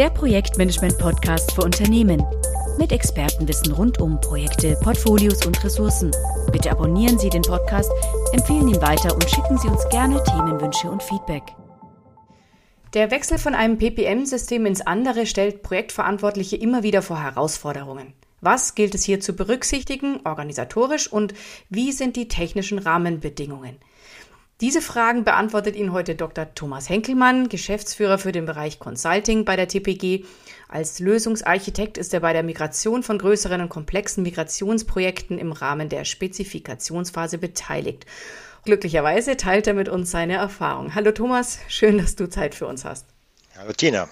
der Projektmanagement-Podcast für Unternehmen. Mit Expertenwissen rund um Projekte, Portfolios und Ressourcen. Bitte abonnieren Sie den Podcast, empfehlen ihn weiter und schicken Sie uns gerne Themenwünsche und Feedback. Der Wechsel von einem PPM-System ins andere stellt Projektverantwortliche immer wieder vor Herausforderungen. Was gilt es hier zu berücksichtigen, organisatorisch, und wie sind die technischen Rahmenbedingungen? Diese Fragen beantwortet Ihnen heute Dr. Thomas Henkelmann, Geschäftsführer für den Bereich Consulting bei der TPG. Als Lösungsarchitekt ist er bei der Migration von größeren und komplexen Migrationsprojekten im Rahmen der Spezifikationsphase beteiligt. Glücklicherweise teilt er mit uns seine Erfahrung. Hallo Thomas, schön, dass du Zeit für uns hast. Hallo Tina.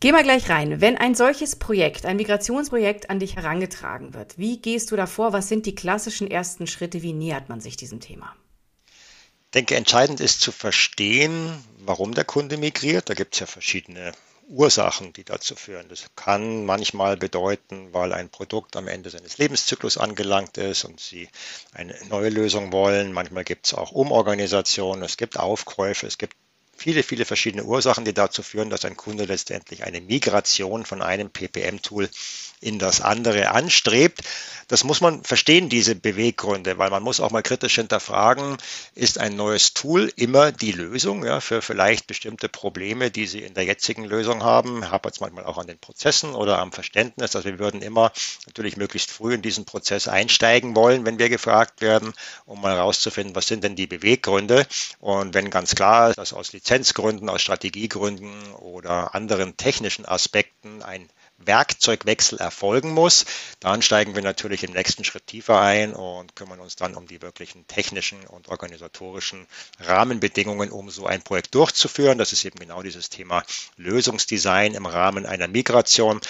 Geh mal gleich rein. Wenn ein solches Projekt, ein Migrationsprojekt an dich herangetragen wird, wie gehst du davor? Was sind die klassischen ersten Schritte? Wie nähert man sich diesem Thema? Ich denke, entscheidend ist zu verstehen, warum der Kunde migriert. Da gibt es ja verschiedene Ursachen, die dazu führen. Das kann manchmal bedeuten, weil ein Produkt am Ende seines Lebenszyklus angelangt ist und Sie eine neue Lösung wollen. Manchmal gibt es auch Umorganisationen, es gibt Aufkäufe, es gibt viele, viele verschiedene Ursachen, die dazu führen, dass ein Kunde letztendlich eine Migration von einem PPM-Tool in das andere anstrebt. Das muss man verstehen, diese Beweggründe, weil man muss auch mal kritisch hinterfragen, ist ein neues Tool immer die Lösung ja, für vielleicht bestimmte Probleme, die Sie in der jetzigen Lösung haben. Hapert es manchmal auch an den Prozessen oder am Verständnis. Also wir würden immer natürlich möglichst früh in diesen Prozess einsteigen wollen, wenn wir gefragt werden, um mal herauszufinden, was sind denn die Beweggründe. Und wenn ganz klar ist, dass aus Lizenzgründen, aus Strategiegründen oder anderen technischen Aspekten ein Werkzeugwechsel erfolgen muss. Dann steigen wir natürlich im nächsten Schritt tiefer ein und kümmern uns dann um die wirklichen technischen und organisatorischen Rahmenbedingungen, um so ein Projekt durchzuführen. Das ist eben genau dieses Thema Lösungsdesign im Rahmen einer Migration.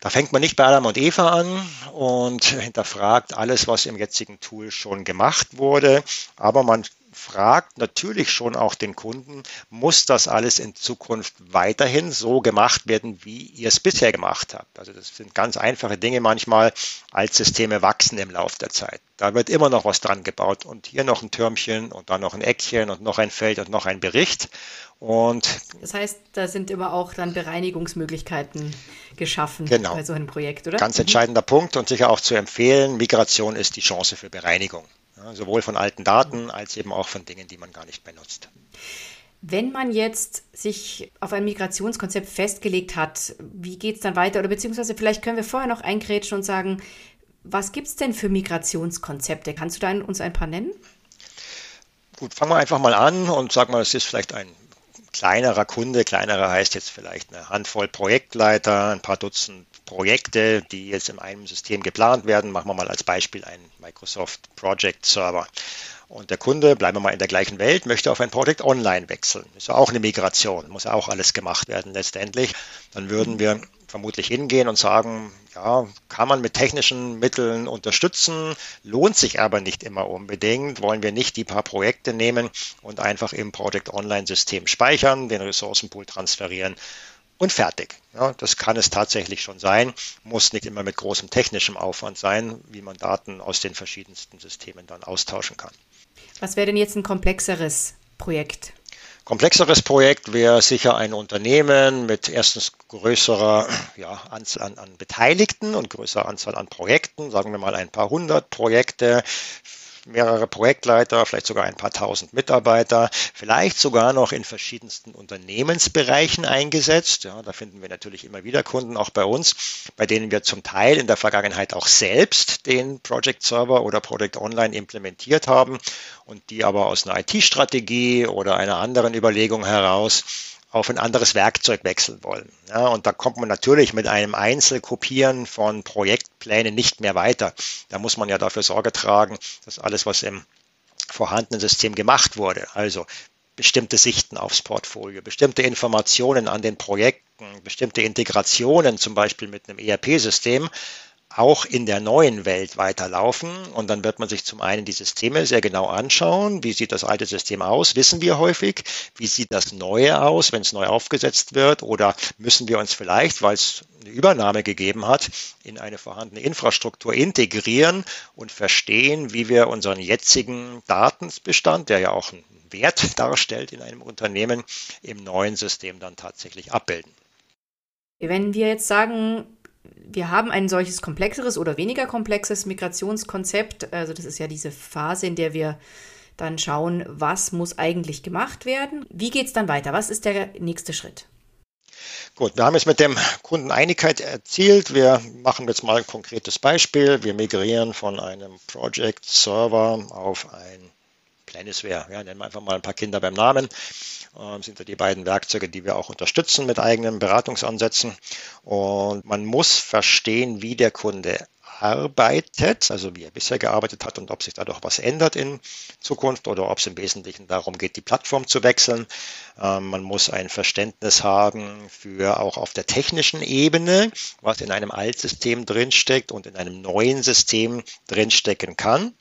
Da fängt man nicht bei Adam und Eva an und hinterfragt alles, was im jetzigen Tool schon gemacht wurde, aber man fragt natürlich schon auch den Kunden, muss das alles in Zukunft weiterhin so gemacht werden, wie ihr es bisher gemacht habt? Also das sind ganz einfache Dinge manchmal. Altsysteme wachsen im Laufe der Zeit. Da wird immer noch was dran gebaut und hier noch ein Türmchen und dann noch ein Eckchen und noch ein Feld und noch ein Bericht. Und das heißt, da sind immer auch dann Bereinigungsmöglichkeiten geschaffen genau. bei so einem Projekt, oder? Ganz mhm. entscheidender Punkt und sicher auch zu empfehlen, Migration ist die Chance für Bereinigung. Sowohl von alten Daten als eben auch von Dingen, die man gar nicht benutzt. Wenn man jetzt sich auf ein Migrationskonzept festgelegt hat, wie geht es dann weiter? Oder beziehungsweise vielleicht können wir vorher noch eingrätschen und sagen, was gibt es denn für Migrationskonzepte? Kannst du da uns ein paar nennen? Gut, fangen wir einfach mal an und sagen mal, es ist vielleicht ein kleinerer Kunde. Kleinerer heißt jetzt vielleicht eine Handvoll Projektleiter, ein paar Dutzend Projekte, die jetzt in einem System geplant werden. Machen wir mal als Beispiel einen Microsoft Project Server. Und der Kunde, bleiben wir mal in der gleichen Welt, möchte auf ein Project Online wechseln. Ist ja auch eine Migration, muss ja auch alles gemacht werden letztendlich. Dann würden wir vermutlich hingehen und sagen, ja, kann man mit technischen Mitteln unterstützen, lohnt sich aber nicht immer unbedingt. Wollen wir nicht die paar Projekte nehmen und einfach im Project Online System speichern, den Ressourcenpool transferieren und fertig. Ja, das kann es tatsächlich schon sein, muss nicht immer mit großem technischem Aufwand sein, wie man Daten aus den verschiedensten Systemen dann austauschen kann. Was wäre denn jetzt ein komplexeres Projekt? Komplexeres Projekt wäre sicher ein Unternehmen mit erstens größerer ja, Anzahl an, an Beteiligten und größerer Anzahl an Projekten, sagen wir mal ein paar hundert Projekte, mehrere Projektleiter, vielleicht sogar ein paar tausend Mitarbeiter, vielleicht sogar noch in verschiedensten Unternehmensbereichen eingesetzt. Ja, da finden wir natürlich immer wieder Kunden, auch bei uns, bei denen wir zum Teil in der Vergangenheit auch selbst den Project Server oder Project Online implementiert haben und die aber aus einer IT-Strategie oder einer anderen Überlegung heraus auf ein anderes Werkzeug wechseln wollen. Ja, und da kommt man natürlich mit einem Einzelkopieren von Projektplänen nicht mehr weiter. Da muss man ja dafür Sorge tragen, dass alles, was im vorhandenen System gemacht wurde, also bestimmte Sichten aufs Portfolio, bestimmte Informationen an den Projekten, bestimmte Integrationen zum Beispiel mit einem ERP-System, auch in der neuen Welt weiterlaufen. Und dann wird man sich zum einen die Systeme sehr genau anschauen. Wie sieht das alte System aus? Wissen wir häufig. Wie sieht das neue aus, wenn es neu aufgesetzt wird? Oder müssen wir uns vielleicht, weil es eine Übernahme gegeben hat, in eine vorhandene Infrastruktur integrieren und verstehen, wie wir unseren jetzigen Datenbestand, der ja auch einen Wert darstellt in einem Unternehmen, im neuen System dann tatsächlich abbilden. Wenn wir jetzt sagen, wir haben ein solches komplexeres oder weniger komplexes Migrationskonzept, also das ist ja diese Phase, in der wir dann schauen, was muss eigentlich gemacht werden. Wie geht es dann weiter? Was ist der nächste Schritt? Gut, wir haben jetzt mit dem Kunden Einigkeit erzielt. Wir machen jetzt mal ein konkretes Beispiel. Wir migrieren von einem Project Server auf ein Planisware. Ja, nennen wir einfach mal ein paar Kinder beim Namen. Ähm, sind ja die beiden Werkzeuge, die wir auch unterstützen mit eigenen Beratungsansätzen. Und man muss verstehen, wie der Kunde arbeitet, also wie er bisher gearbeitet hat und ob sich dadurch was ändert in Zukunft oder ob es im Wesentlichen darum geht, die Plattform zu wechseln. Ähm, man muss ein Verständnis haben für auch auf der technischen Ebene, was in einem Altsystem drinsteckt und in einem neuen System drinstecken kann.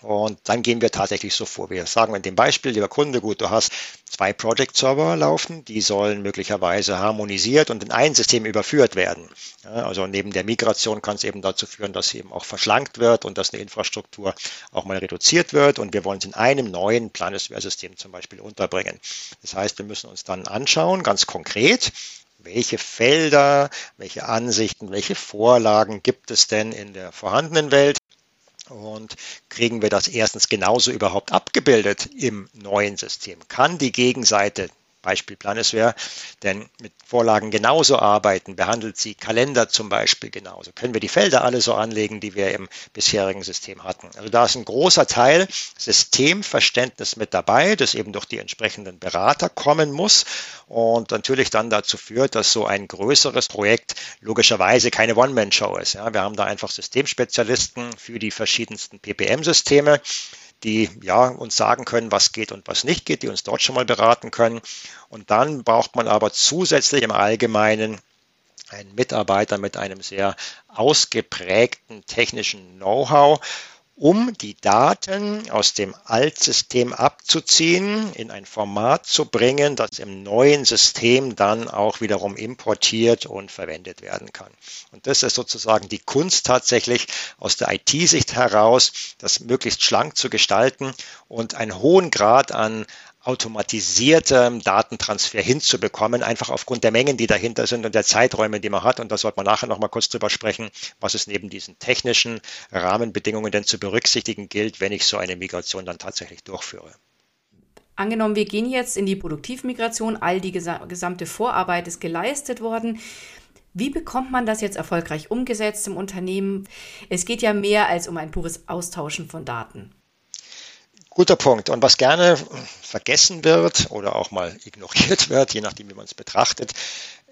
Und dann gehen wir tatsächlich so vor. Wir sagen in dem Beispiel, lieber Kunde, gut, du hast zwei Project Server laufen, die sollen möglicherweise harmonisiert und in ein System überführt werden. also neben der Migration kann es eben dazu führen, dass eben auch verschlankt wird und dass eine Infrastruktur auch mal reduziert wird und wir wollen es in einem neuen Planisware-System zum Beispiel unterbringen. Das heißt, wir müssen uns dann anschauen, ganz konkret, welche Felder, welche Ansichten, welche Vorlagen gibt es denn in der vorhandenen Welt und kriegen wir das erstens genauso überhaupt abgebildet im neuen System? Kann die Gegenseite Beispiel Planisware, denn mit Vorlagen genauso arbeiten, behandelt sie Kalender zum Beispiel genauso. Können wir die Felder alle so anlegen, die wir im bisherigen System hatten. Also da ist ein großer Teil Systemverständnis mit dabei, das eben durch die entsprechenden Berater kommen muss und natürlich dann dazu führt, dass so ein größeres Projekt logischerweise keine One-Man-Show ist. Ja, wir haben da einfach Systemspezialisten für die verschiedensten PPM-Systeme die ja uns sagen können, was geht und was nicht geht, die uns dort schon mal beraten können. Und dann braucht man aber zusätzlich im Allgemeinen einen Mitarbeiter mit einem sehr ausgeprägten technischen Know-how um die Daten aus dem Altsystem abzuziehen, in ein Format zu bringen, das im neuen System dann auch wiederum importiert und verwendet werden kann. Und das ist sozusagen die Kunst tatsächlich aus der IT-Sicht heraus, das möglichst schlank zu gestalten und einen hohen Grad an automatisiertem Datentransfer hinzubekommen, einfach aufgrund der Mengen, die dahinter sind und der Zeiträume, die man hat. Und da sollte man nachher nochmal kurz drüber sprechen, was es neben diesen technischen Rahmenbedingungen denn zu berücksichtigen gilt, wenn ich so eine Migration dann tatsächlich durchführe. Angenommen, wir gehen jetzt in die Produktivmigration, all die gesamte Vorarbeit ist geleistet worden. Wie bekommt man das jetzt erfolgreich umgesetzt im Unternehmen? Es geht ja mehr als um ein pures Austauschen von Daten. Guter Punkt. Und was gerne vergessen wird oder auch mal ignoriert wird, je nachdem, wie man es betrachtet,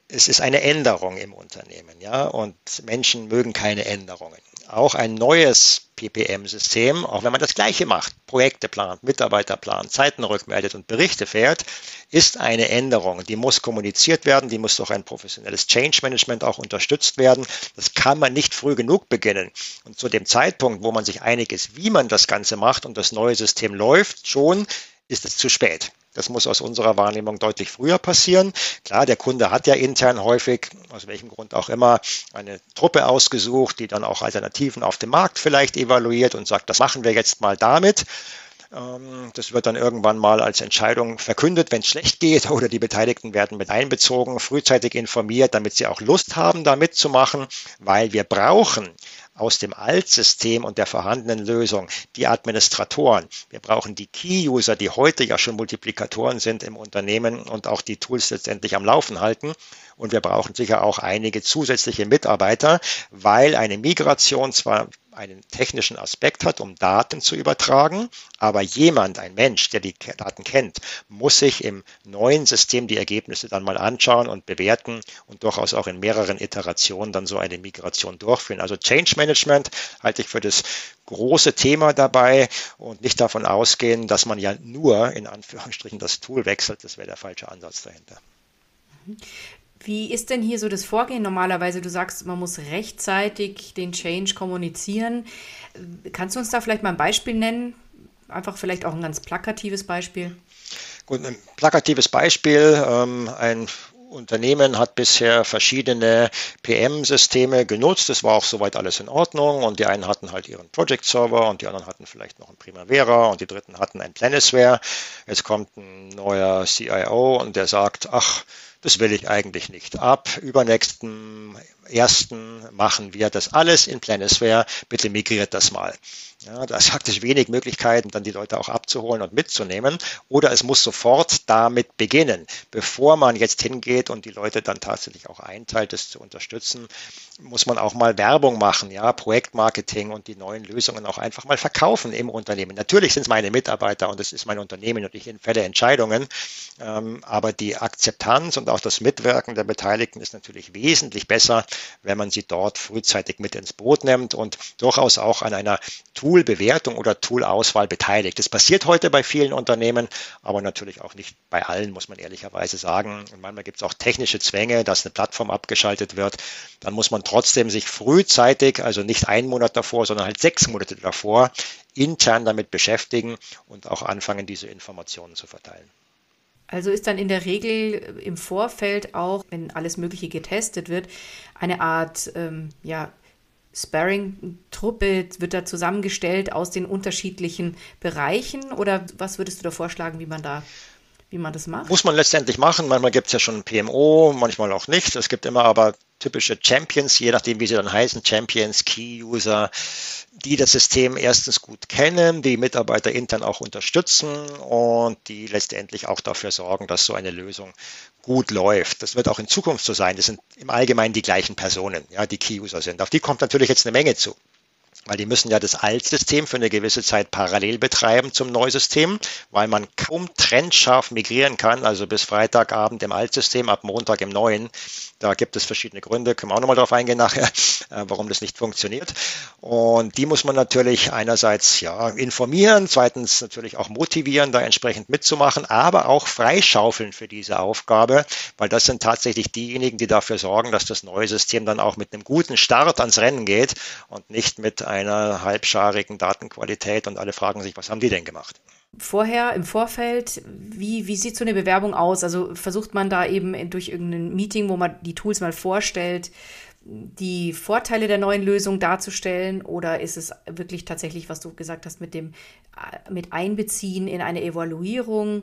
es ist eine Änderung im Unternehmen, ja, und Menschen mögen keine Änderungen auch ein neues PPM-System, auch wenn man das Gleiche macht, Projekte plant, Mitarbeiter plant, Zeiten rückmeldet und Berichte fährt, ist eine Änderung. Die muss kommuniziert werden, die muss durch ein professionelles Change Management auch unterstützt werden. Das kann man nicht früh genug beginnen. Und zu dem Zeitpunkt, wo man sich einig ist, wie man das Ganze macht und das neue System läuft, schon ist es zu spät. Das muss aus unserer Wahrnehmung deutlich früher passieren. Klar, der Kunde hat ja intern häufig, aus welchem Grund auch immer, eine Truppe ausgesucht, die dann auch Alternativen auf dem Markt vielleicht evaluiert und sagt, das machen wir jetzt mal damit. Ähm, das wird dann irgendwann mal als Entscheidung verkündet, wenn es schlecht geht oder die Beteiligten werden mit einbezogen, frühzeitig informiert, damit sie auch Lust haben, da mitzumachen, weil wir brauchen aus dem Altsystem und der vorhandenen Lösung die Administratoren. Wir brauchen die Key-User, die heute ja schon Multiplikatoren sind im Unternehmen und auch die Tools letztendlich am Laufen halten. Und wir brauchen sicher auch einige zusätzliche Mitarbeiter, weil eine Migration zwar einen technischen Aspekt hat, um Daten zu übertragen. Aber jemand, ein Mensch, der die Daten kennt, muss sich im neuen System die Ergebnisse dann mal anschauen und bewerten und durchaus auch in mehreren Iterationen dann so eine Migration durchführen. Also Change Management halte ich für das große Thema dabei und nicht davon ausgehen, dass man ja nur in Anführungsstrichen das Tool wechselt. Das wäre der falsche Ansatz dahinter. Wie ist denn hier so das Vorgehen normalerweise? Du sagst, man muss rechtzeitig den Change kommunizieren. Kannst du uns da vielleicht mal ein Beispiel nennen? Einfach vielleicht auch ein ganz plakatives Beispiel. Gut, ein plakatives Beispiel. Ähm, ein Unternehmen hat bisher verschiedene PM-Systeme genutzt. Es war auch soweit alles in Ordnung. Und die einen hatten halt ihren Project-Server und die anderen hatten vielleicht noch einen Primavera und die dritten hatten ein Planisware. Jetzt kommt ein neuer CIO und der sagt, ach, das will ich eigentlich nicht. Ab übernächsten ersten machen wir das alles in Planisware. Bitte migriert das mal. Ja, da ist faktisch wenig Möglichkeiten, dann die Leute auch abzuholen und mitzunehmen. Oder es muss sofort damit beginnen, bevor man jetzt hingeht und die Leute dann tatsächlich auch einteilt, das zu unterstützen, muss man auch mal Werbung machen, ja, Projektmarketing und die neuen Lösungen auch einfach mal verkaufen im Unternehmen. Natürlich sind es meine Mitarbeiter und es ist mein Unternehmen und ich fälle Entscheidungen, ähm, aber die Akzeptanz und auch das Mitwirken der Beteiligten ist natürlich wesentlich besser, wenn man sie dort frühzeitig mit ins Boot nimmt und durchaus auch an einer Tool-Bewertung oder Tool-Auswahl beteiligt. Das passiert heute bei vielen Unternehmen, aber natürlich auch nicht bei allen, muss man ehrlicherweise sagen. Und manchmal gibt es auch technische Zwänge, dass eine Plattform abgeschaltet wird. Dann muss man trotzdem sich frühzeitig, also nicht einen Monat davor, sondern halt sechs Monate davor, intern damit beschäftigen und auch anfangen, diese Informationen zu verteilen. Also ist dann in der Regel im Vorfeld auch, wenn alles Mögliche getestet wird, eine Art ähm, ja, Sparring-Truppe wird da zusammengestellt aus den unterschiedlichen Bereichen oder was würdest du da vorschlagen, wie man da wie man das macht? Muss man letztendlich machen. Manchmal gibt es ja schon ein PMO, manchmal auch nicht. Es gibt immer aber typische Champions, je nachdem, wie sie dann heißen, Champions, Key-User, die das System erstens gut kennen, die Mitarbeiter intern auch unterstützen und die letztendlich auch dafür sorgen, dass so eine Lösung gut läuft. Das wird auch in Zukunft so sein. Das sind im Allgemeinen die gleichen Personen, ja, die Key-User sind. Auf die kommt natürlich jetzt eine Menge zu weil die müssen ja das Altsystem für eine gewisse Zeit parallel betreiben zum Neusystem, weil man kaum trennscharf migrieren kann, also bis Freitagabend im Altsystem, ab Montag im Neuen. Da gibt es verschiedene Gründe, können wir auch nochmal drauf eingehen nachher, äh, warum das nicht funktioniert. Und die muss man natürlich einerseits ja informieren, zweitens natürlich auch motivieren, da entsprechend mitzumachen, aber auch freischaufeln für diese Aufgabe, weil das sind tatsächlich diejenigen, die dafür sorgen, dass das neue System dann auch mit einem guten Start ans Rennen geht und nicht mit einer halbscharigen Datenqualität und alle fragen sich, was haben die denn gemacht? Vorher, im Vorfeld, wie, wie sieht so eine Bewerbung aus? Also versucht man da eben durch irgendein Meeting, wo man die Tools mal vorstellt, die Vorteile der neuen Lösung darzustellen oder ist es wirklich tatsächlich, was du gesagt hast, mit dem mit Einbeziehen in eine Evaluierung?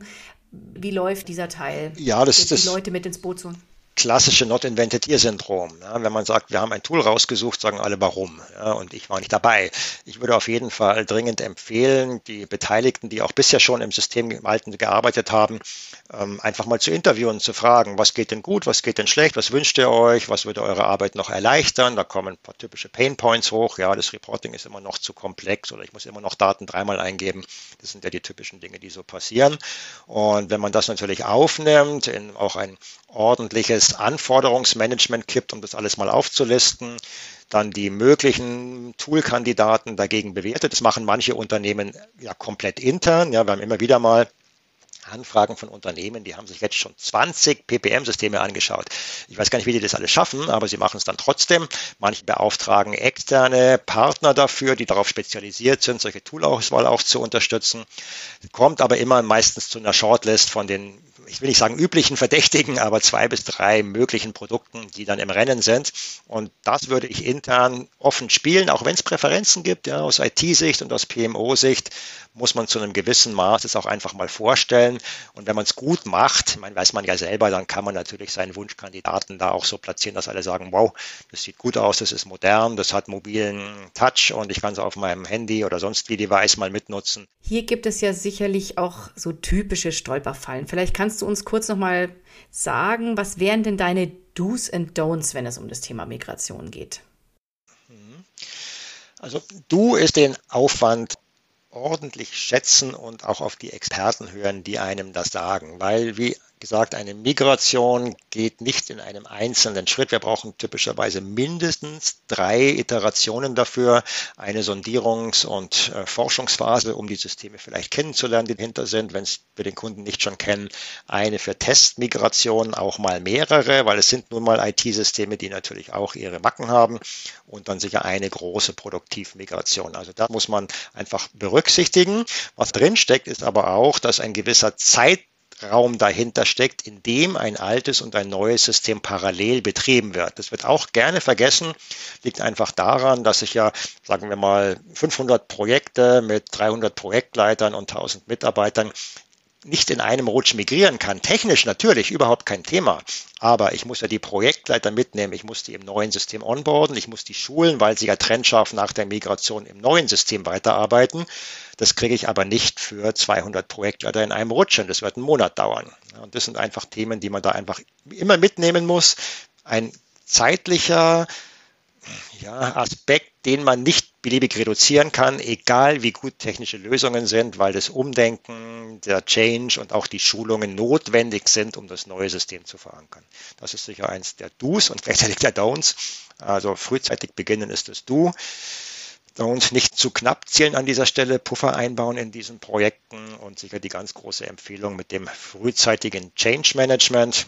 Wie läuft dieser Teil? Ja, das, die Leute mit ins Boot zu? Klassische Not Invented Here Syndrom. Ja, wenn man sagt, wir haben ein Tool rausgesucht, sagen alle warum. Ja, und ich war nicht dabei. Ich würde auf jeden Fall dringend empfehlen, die Beteiligten, die auch bisher schon im System gearbeitet haben, ähm, einfach mal zu interviewen, zu fragen, was geht denn gut, was geht denn schlecht, was wünscht ihr euch, was würde eure Arbeit noch erleichtern. Da kommen ein paar typische Pain Points hoch. Ja, das Reporting ist immer noch zu komplex oder ich muss immer noch Daten dreimal eingeben. Das sind ja die typischen Dinge, die so passieren. Und wenn man das natürlich aufnimmt, in auch ein ordentliches Anforderungsmanagement kippt, um das alles mal aufzulisten, dann die möglichen Toolkandidaten dagegen bewertet. Das machen manche Unternehmen ja komplett intern. Ja, wir haben immer wieder mal Anfragen von Unternehmen, die haben sich jetzt schon 20 PPM-Systeme angeschaut. Ich weiß gar nicht, wie die das alles schaffen, aber sie machen es dann trotzdem. Manche beauftragen externe Partner dafür, die darauf spezialisiert sind, solche Toolauswahl auch zu unterstützen. Kommt aber immer meistens zu einer Shortlist von den ich will nicht sagen üblichen Verdächtigen, aber zwei bis drei möglichen Produkten, die dann im Rennen sind. Und das würde ich intern offen spielen, auch wenn es Präferenzen gibt, ja, aus IT-Sicht und aus PMO-Sicht muss man zu einem gewissen Maß es auch einfach mal vorstellen. Und wenn man es gut macht, man weiß man ja selber, dann kann man natürlich seinen Wunschkandidaten da auch so platzieren, dass alle sagen, wow, das sieht gut aus, das ist modern, das hat mobilen Touch und ich kann es auf meinem Handy oder sonst wie Device mal mitnutzen. Hier gibt es ja sicherlich auch so typische Stolperfallen. Vielleicht kannst du uns kurz nochmal sagen, was wären denn deine Do's and Don'ts, wenn es um das Thema Migration geht? Mhm. Also du ist den Aufwand ordentlich schätzen und auch auf die Experten hören, die einem das sagen. Weil, wie gesagt, eine Migration geht nicht in einem einzelnen Schritt. Wir brauchen typischerweise mindestens drei Iterationen dafür. Eine Sondierungs- und äh, Forschungsphase, um die Systeme vielleicht kennenzulernen, die dahinter sind, wenn wir den Kunden nicht schon kennen. Eine für Testmigration, auch mal mehrere, weil es sind nun mal IT-Systeme, die natürlich auch ihre Macken haben. Und dann sicher eine große Produktivmigration. Also da muss man einfach berücksichtigen. Was drinsteckt, ist aber auch, dass ein gewisser Zeit Raum dahinter steckt, in dem ein altes und ein neues System parallel betrieben wird. Das wird auch gerne vergessen, liegt einfach daran, dass ich ja, sagen wir mal, 500 Projekte mit 300 Projektleitern und 1000 Mitarbeitern nicht in einem Rutsch migrieren kann. Technisch natürlich überhaupt kein Thema. Aber ich muss ja die Projektleiter mitnehmen, ich muss die im neuen System onboarden, ich muss die schulen, weil sie ja trennscharf nach der Migration im neuen System weiterarbeiten. Das kriege ich aber nicht für 200 Projektleiter in einem Rutsch und das wird einen Monat dauern. Und das sind einfach Themen, die man da einfach immer mitnehmen muss. Ein zeitlicher ja, Aspekt, den man nicht beliebig reduzieren kann, egal wie gut technische Lösungen sind, weil das Umdenken, der Change und auch die Schulungen notwendig sind, um das neue System zu verankern. Das ist sicher eins der Do's und gleichzeitig der Don'ts. Also frühzeitig beginnen ist das Do. Und nicht zu knapp zielen an dieser Stelle, Puffer einbauen in diesen Projekten und sicher die ganz große Empfehlung mit dem frühzeitigen Change Management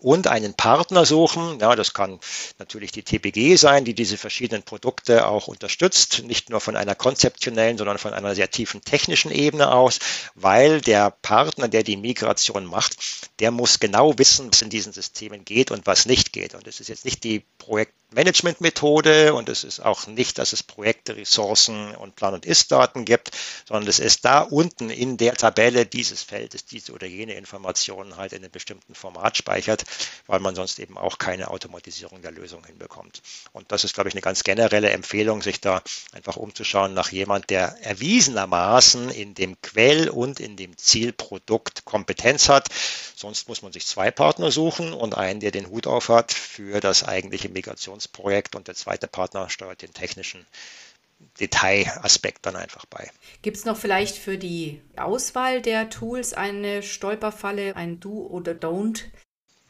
und einen Partner suchen. Ja, das kann natürlich die TPG sein, die diese verschiedenen Produkte auch unterstützt, nicht nur von einer konzeptionellen, sondern von einer sehr tiefen technischen Ebene aus, weil der Partner, der die Migration macht, der muss genau wissen, was in diesen Systemen geht und was nicht geht. Und es ist jetzt nicht die Projektmanagement-Methode und es ist auch nicht, dass es Projekte, Ressourcen und Plan- und Ist-Daten gibt, sondern es ist da unten in der Tabelle dieses Feldes diese oder jene Informationen halt in einem bestimmten Format speichert weil man sonst eben auch keine Automatisierung der Lösung hinbekommt. Und das ist, glaube ich, eine ganz generelle Empfehlung, sich da einfach umzuschauen nach jemand, der erwiesenermaßen in dem Quell und in dem Zielprodukt Kompetenz hat. Sonst muss man sich zwei Partner suchen und einen, der den Hut auf hat für das eigentliche Migrationsprojekt und der zweite Partner steuert den technischen Detailaspekt dann einfach bei. Gibt es noch vielleicht für die Auswahl der Tools eine Stolperfalle, ein Do oder Don't?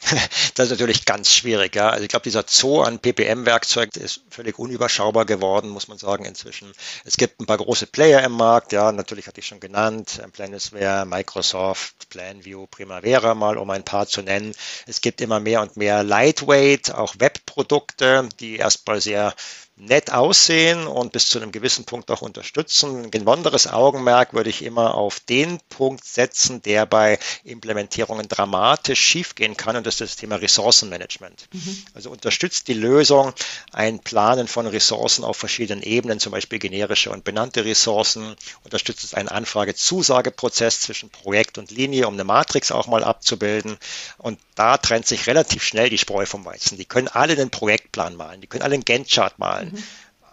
Das ist natürlich ganz schwierig. Ja. Also ich glaube, dieser Zoo an PPM-Werkzeug ist völlig unüberschaubar geworden, muss man sagen, inzwischen. Es gibt ein paar große Player im Markt, ja, natürlich hatte ich schon genannt, Planisware, Microsoft, PlanView, Primavera mal, um ein paar zu nennen. Es gibt immer mehr und mehr Lightweight, auch Webprodukte, die erstmal sehr nett aussehen und bis zu einem gewissen Punkt auch unterstützen. Ein besonderes Augenmerk würde ich immer auf den Punkt setzen, der bei Implementierungen dramatisch schiefgehen kann und das ist das Thema Ressourcenmanagement. Mhm. Also unterstützt die Lösung ein Planen von Ressourcen auf verschiedenen Ebenen, zum Beispiel generische und benannte Ressourcen, unterstützt es einen Anfrage-Zusageprozess zwischen Projekt und Linie, um eine Matrix auch mal abzubilden und da trennt sich relativ schnell die Spreu vom Weizen. Die können alle einen Projektplan malen, die können alle einen Gantt-Chart malen. Mhm.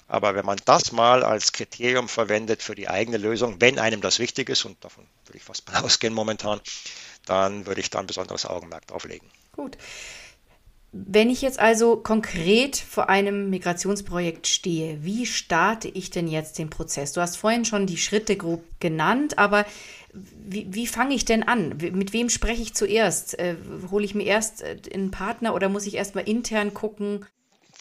Aber wenn man das mal als Kriterium verwendet für die eigene Lösung, wenn einem das wichtig ist, und davon würde ich fast mal ausgehen momentan, dann würde ich da ein besonderes Augenmerk drauf legen. Gut. Wenn ich jetzt also konkret vor einem Migrationsprojekt stehe, wie starte ich denn jetzt den Prozess? Du hast vorhin schon die Schritte grob genannt, aber wie, wie fange ich denn an? Mit wem spreche ich zuerst? Äh, hole ich mir erst äh, einen Partner oder muss ich erst mal intern gucken?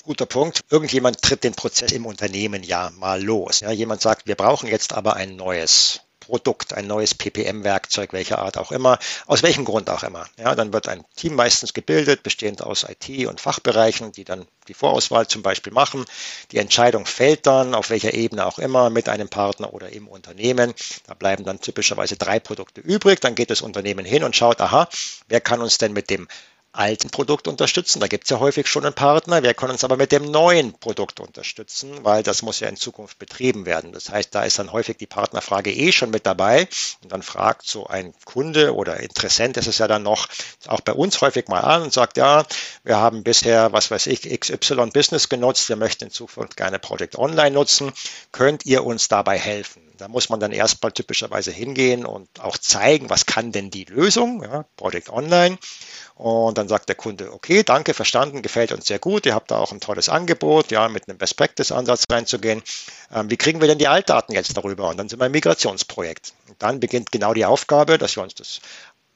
Guter Punkt. Irgendjemand tritt den Prozess im Unternehmen ja mal los. Ja, jemand sagt, wir brauchen jetzt aber ein neues Produkt, ein neues PPM-Werkzeug, welcher Art auch immer, aus welchem Grund auch immer. Ja, dann wird ein Team meistens gebildet, bestehend aus IT und Fachbereichen, die dann die Vorauswahl zum Beispiel machen. Die Entscheidung fällt dann, auf welcher Ebene auch immer, mit einem Partner oder im Unternehmen. Da bleiben dann typischerweise drei Produkte übrig. Dann geht das Unternehmen hin und schaut, aha, wer kann uns denn mit dem alten Produkt unterstützen. Da gibt es ja häufig schon einen Partner. Wir können uns aber mit dem neuen Produkt unterstützen, weil das muss ja in Zukunft betrieben werden. Das heißt, da ist dann häufig die Partnerfrage eh schon mit dabei. Und dann fragt so ein Kunde oder Interessent ist es ja dann noch auch bei uns häufig mal an und sagt, ja, wir haben bisher, was weiß ich, XY Business genutzt. Wir möchten in Zukunft gerne Project Online nutzen. Könnt ihr uns dabei helfen? Da muss man dann erstmal typischerweise hingehen und auch zeigen, was kann denn die Lösung, ja, Project Online. Und dann sagt der Kunde, okay, danke, verstanden, gefällt uns sehr gut. Ihr habt da auch ein tolles Angebot, ja, mit einem Best Practice Ansatz reinzugehen. Ähm, wie kriegen wir denn die Altdaten jetzt darüber? Und dann sind wir im Migrationsprojekt. Und dann beginnt genau die Aufgabe, dass wir uns das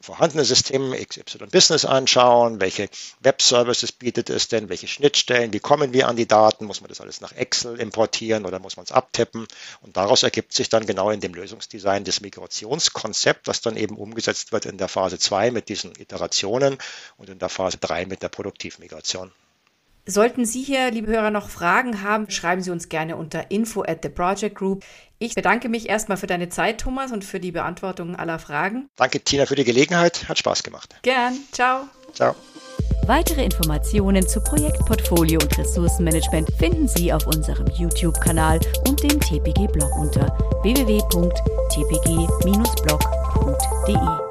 vorhandene System XY Business anschauen, welche Web-Services bietet es denn, welche Schnittstellen, wie kommen wir an die Daten, muss man das alles nach Excel importieren oder muss man es abtippen und daraus ergibt sich dann genau in dem Lösungsdesign das Migrationskonzept, was dann eben umgesetzt wird in der Phase 2 mit diesen Iterationen und in der Phase 3 mit der Produktivmigration. Sollten Sie hier, liebe Hörer, noch Fragen haben, schreiben Sie uns gerne unter info at the project group. Ich bedanke mich erstmal für deine Zeit, Thomas, und für die Beantwortung aller Fragen. Danke, Tina, für die Gelegenheit. Hat Spaß gemacht. Gern. Ciao. Ciao. Weitere Informationen zu Projektportfolio und Ressourcenmanagement finden Sie auf unserem YouTube-Kanal und dem TPG-Blog unter www.tpg-blog.de.